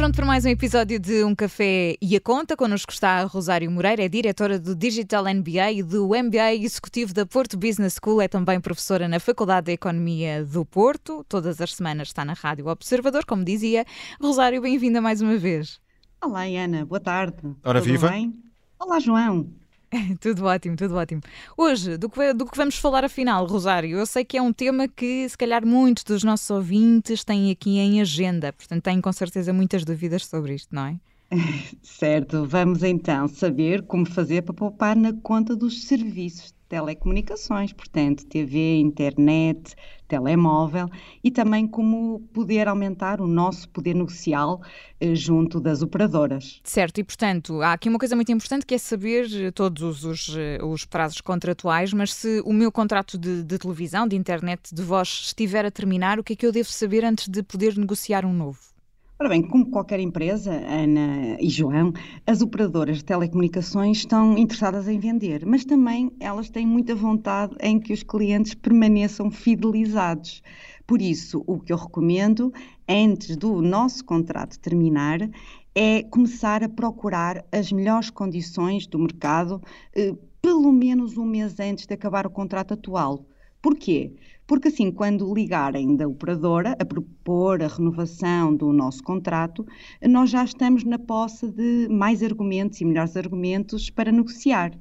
pronto para mais um episódio de Um Café e a Conta. Connosco está a Rosário Moreira, é diretora do Digital MBA e do MBA Executivo da Porto Business School. É também professora na Faculdade de Economia do Porto. Todas as semanas está na Rádio Observador, como dizia. Rosário, bem-vinda mais uma vez. Olá, Ana. Boa tarde. Ora, Tudo viva. Bem? Olá, João. tudo ótimo, tudo ótimo. Hoje, do que, do que vamos falar afinal, Rosário? Eu sei que é um tema que se calhar muitos dos nossos ouvintes têm aqui em agenda, portanto têm com certeza muitas dúvidas sobre isto, não é? Certo, vamos então saber como fazer para poupar na conta dos serviços de telecomunicações, portanto, TV, internet, telemóvel e também como poder aumentar o nosso poder negocial eh, junto das operadoras. Certo, e portanto, há aqui uma coisa muito importante que é saber eh, todos os, eh, os prazos contratuais, mas se o meu contrato de, de televisão, de internet, de voz estiver a terminar, o que é que eu devo saber antes de poder negociar um novo? Ora bem, como qualquer empresa, Ana e João, as operadoras de telecomunicações estão interessadas em vender, mas também elas têm muita vontade em que os clientes permaneçam fidelizados. Por isso, o que eu recomendo, antes do nosso contrato terminar, é começar a procurar as melhores condições do mercado, eh, pelo menos um mês antes de acabar o contrato atual. Porquê? Porque assim, quando ligarem da operadora a propor a renovação do nosso contrato, nós já estamos na posse de mais argumentos e melhores argumentos para negociar.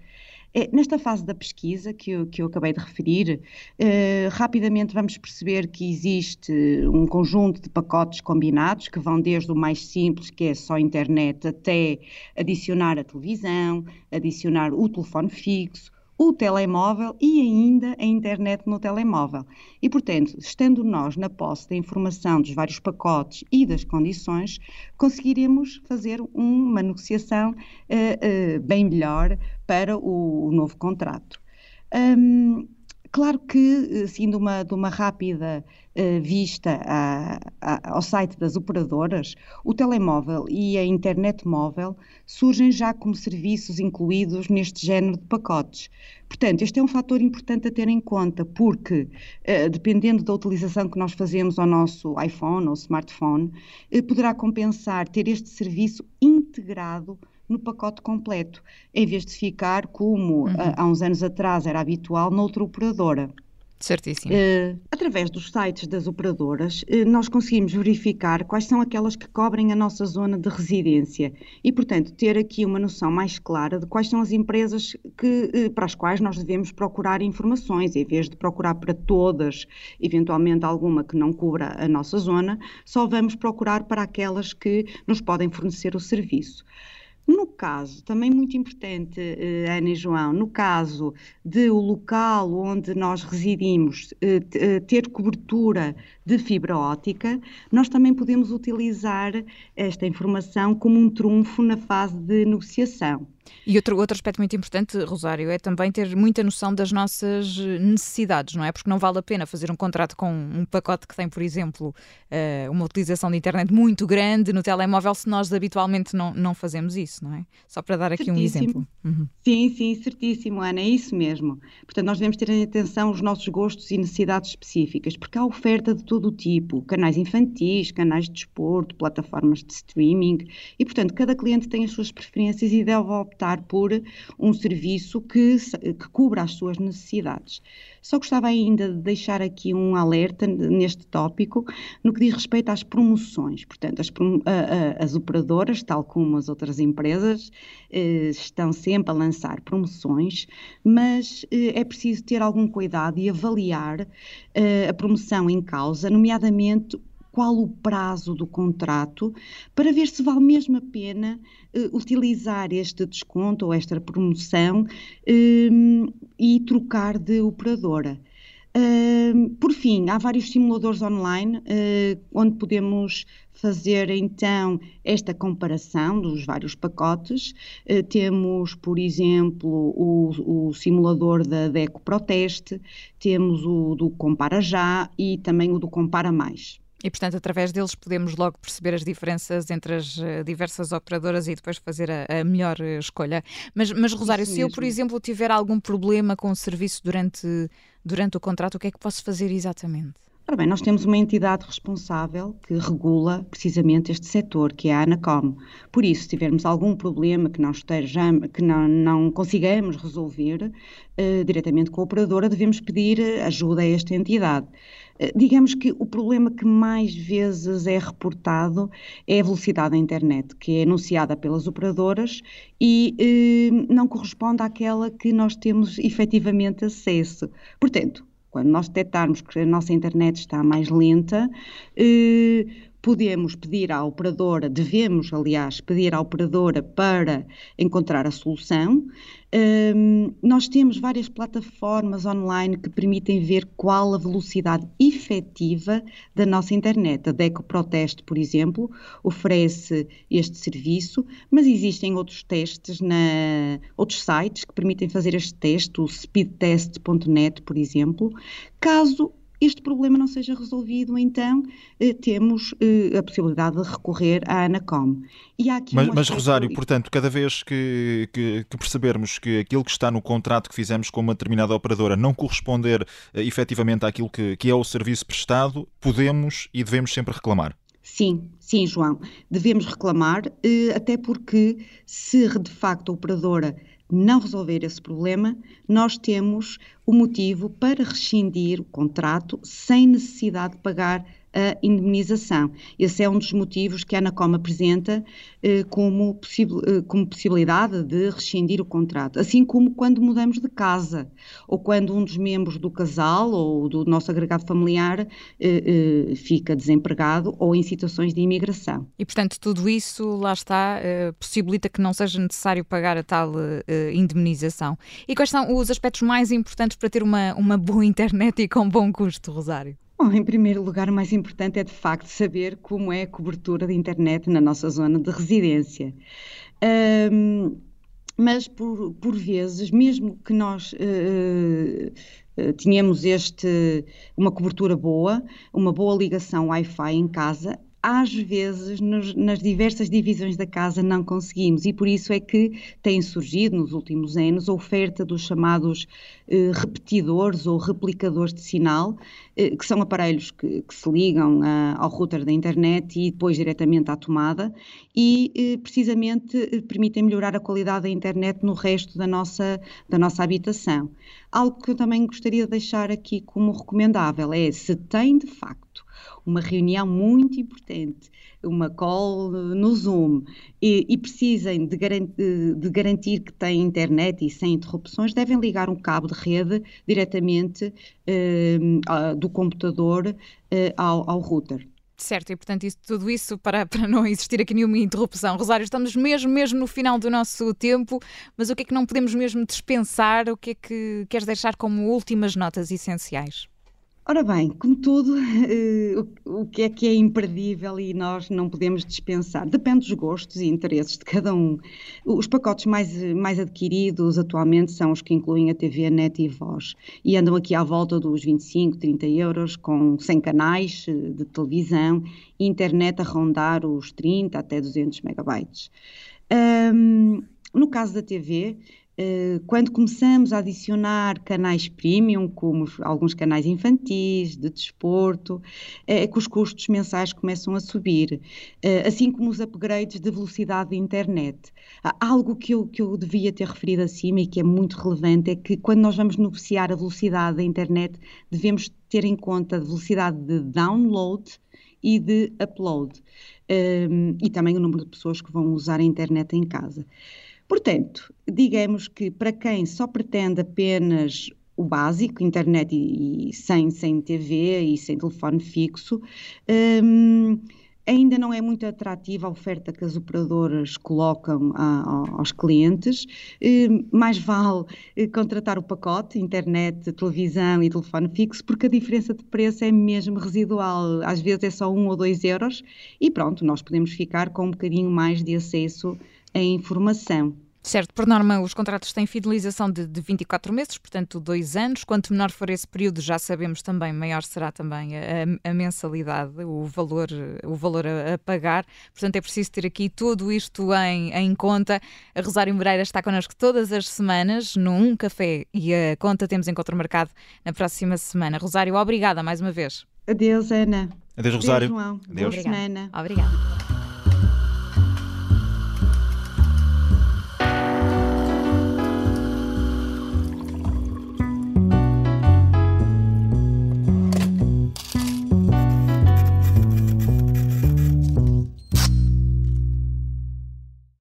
Nesta fase da pesquisa que eu, que eu acabei de referir, eh, rapidamente vamos perceber que existe um conjunto de pacotes combinados que vão desde o mais simples, que é só internet, até adicionar a televisão, adicionar o telefone fixo, o telemóvel e ainda a internet no telemóvel. E, portanto, estando nós na posse da informação dos vários pacotes e das condições, conseguiremos fazer uma negociação uh, uh, bem melhor para o, o novo contrato. Um, Claro que, assim, de uma, de uma rápida uh, vista a, a, ao site das operadoras, o telemóvel e a internet móvel surgem já como serviços incluídos neste género de pacotes. Portanto, este é um fator importante a ter em conta, porque, uh, dependendo da utilização que nós fazemos ao nosso iPhone ou smartphone, uh, poderá compensar ter este serviço integrado no pacote completo, em vez de ficar como uhum. há uns anos atrás era habitual noutra operadora. Certíssimo. Uh, através dos sites das operadoras, uh, nós conseguimos verificar quais são aquelas que cobrem a nossa zona de residência e, portanto, ter aqui uma noção mais clara de quais são as empresas que, uh, para as quais nós devemos procurar informações, em vez de procurar para todas, eventualmente alguma que não cubra a nossa zona, só vamos procurar para aquelas que nos podem fornecer o serviço. No caso, também muito importante, Ana e João, no caso de o local onde nós residimos ter cobertura de fibra ótica, nós também podemos utilizar esta informação como um trunfo na fase de negociação. E outro, outro aspecto muito importante, Rosário, é também ter muita noção das nossas necessidades, não é? Porque não vale a pena fazer um contrato com um pacote que tem, por exemplo, uma utilização de internet muito grande no telemóvel se nós habitualmente não, não fazemos isso, não é? Só para dar aqui certíssimo. um exemplo. Uhum. Sim, sim, certíssimo, Ana, é isso mesmo. Portanto, nós devemos ter em atenção os nossos gostos e necessidades específicas, porque há oferta de todo o tipo, canais infantis, canais de desporto, plataformas de streaming, e portanto, cada cliente tem as suas preferências e deve optar por um serviço que, que cubra as suas necessidades. Só gostava ainda de deixar aqui um alerta neste tópico no que diz respeito às promoções. Portanto, as, as operadoras, tal como as outras empresas, estão sempre a lançar promoções, mas é preciso ter algum cuidado e avaliar a promoção em causa, nomeadamente qual o prazo do contrato, para ver se vale mesmo a pena uh, utilizar este desconto ou esta promoção uh, e trocar de operadora. Uh, por fim, há vários simuladores online onde podemos fazer então esta comparação dos vários pacotes. temos, por exemplo, o, o simulador da Deco Proteste, temos o do Compara Já e também o do Compara Mais. E, portanto, através deles podemos logo perceber as diferenças entre as uh, diversas operadoras e depois fazer a, a melhor uh, escolha. Mas, mas Rosário, Isso se mesmo. eu, por exemplo, tiver algum problema com o serviço durante, durante o contrato, o que é que posso fazer exatamente? Ora bem, nós temos uma entidade responsável que regula precisamente este setor, que é a ANACOM. Por isso, se tivermos algum problema que não, estejamos, que não, não consigamos resolver uh, diretamente com a operadora, devemos pedir ajuda a esta entidade. Uh, digamos que o problema que mais vezes é reportado é a velocidade da internet, que é anunciada pelas operadoras e uh, não corresponde àquela que nós temos efetivamente acesso. Portanto, quando nós detectarmos que a nossa internet está mais lenta, eh, podemos pedir à operadora, devemos, aliás, pedir à operadora para encontrar a solução. Um, nós temos várias plataformas online que permitem ver qual a velocidade efetiva da nossa internet. A Deco Proteste, por exemplo, oferece este serviço, mas existem outros testes, na, outros sites que permitem fazer este teste, o speedtest.net, por exemplo. Caso este problema não seja resolvido, então eh, temos eh, a possibilidade de recorrer à ANACOM. mas, um mas Rosário, portanto, cada vez que, que, que, percebermos que aquilo que está no contrato que fizemos com uma determinada operadora não corresponder eh, efetivamente àquilo que, que é o serviço prestado, podemos e devemos sempre reclamar. Sim, sim, João. Devemos reclamar, eh, até porque se de facto a operadora não resolver esse problema, nós temos o motivo para rescindir o contrato sem necessidade de pagar a indemnização. Esse é um dos motivos que a Anacom apresenta eh, como, possi eh, como, possibilidade de rescindir o contrato. Assim como quando mudamos de casa, ou quando um dos membros do casal ou do nosso agregado familiar eh, eh fica desempregado ou em situações de imigração. E, portanto, tudo isso, lá está, eh, possibilita que não seja necessário pagar a tal indemnização. E quais são os aspectos mais importantes para ter uma, uma boa internet e com bom custo, Rosário? Bom, em primeiro lugar, o mais importante é de facto saber como é a cobertura de internet na nossa zona de residência. Um, mas por, por vezes, mesmo que nós uh, uh, tenhamos este, uma cobertura boa, uma boa ligação Wi-Fi em casa, às vezes nos, nas diversas divisões da casa não conseguimos e por isso é que tem surgido nos últimos anos a oferta dos chamados eh, repetidores ou replicadores de sinal, eh, que são aparelhos que, que se ligam a, ao router da internet e depois diretamente à tomada e eh, precisamente eh, permitem melhorar a qualidade da internet no resto da nossa, da nossa habitação. Algo que eu também gostaria de deixar aqui como recomendável é se tem de facto uma reunião muito importante, uma call no Zoom, e, e precisem de, de, garantir que têm internet e sem interrupções, devem ligar um cabo de rede diretamente eh, do computador eh, ao, ao router. Certo, e portanto isso, tudo isso para, para não existir aqui nenhuma interrupção. Rosário, estamos mesmo, mesmo no final do nosso tempo, mas o que é que não podemos mesmo dispensar? O que é que queres deixar como últimas notas essenciais? Ora bem, como tudo, eh, o, que é que é imperdível e nós não podemos dispensar? Depende dos gostos e interesses de cada um. Os pacotes mais, mais adquiridos atualmente são os que incluem a TV, net e voz. E andam aqui à volta dos 25, 30 euros, com 100 canais eh, de televisão internet a rondar os 30 até 200 megabytes. Um, no caso da TV, quando começamos a adicionar canais premium, como alguns canais infantis, de desporto, é que os custos mensais começam a subir, eh, assim como os upgrades de velocidade de internet. Algo que eu, que eu devia ter referido acima e que é muito relevante é que quando nós vamos negociar a velocidade da internet, devemos ter em conta a velocidade de download e de upload, e também o número de pessoas que vão usar a internet em casa. Portanto, digamos que para quem só pretende apenas o básico, internet e, e sem, sem TV e sem telefone fixo, um, ainda não é muito atrativa a oferta que as operadoras colocam a, a, aos clientes. Um, mais vale eh, contratar o pacote, internet, televisão e telefone fixo, porque a diferença de preço é mesmo residual. Às vezes é só um ou dois euros e pronto, nós podemos ficar com um bocadinho mais de acesso a informação. Certo, por norma os contratos têm fidelização de, de 24 meses, portanto dois anos. Quanto menor for esse período, já sabemos também, maior será também a, a mensalidade, o valor, o valor a, a, pagar. Portanto é preciso ter aqui tudo isto em, em conta. A Rosário Moreira está connosco todas as semanas no Um Café e a conta temos encontro marcado na próxima semana. Rosário, obrigada mais uma vez. Adeus, Ana. Adeus, Rosário. Adeus, João. Adeus. Boa semana. Obrigada.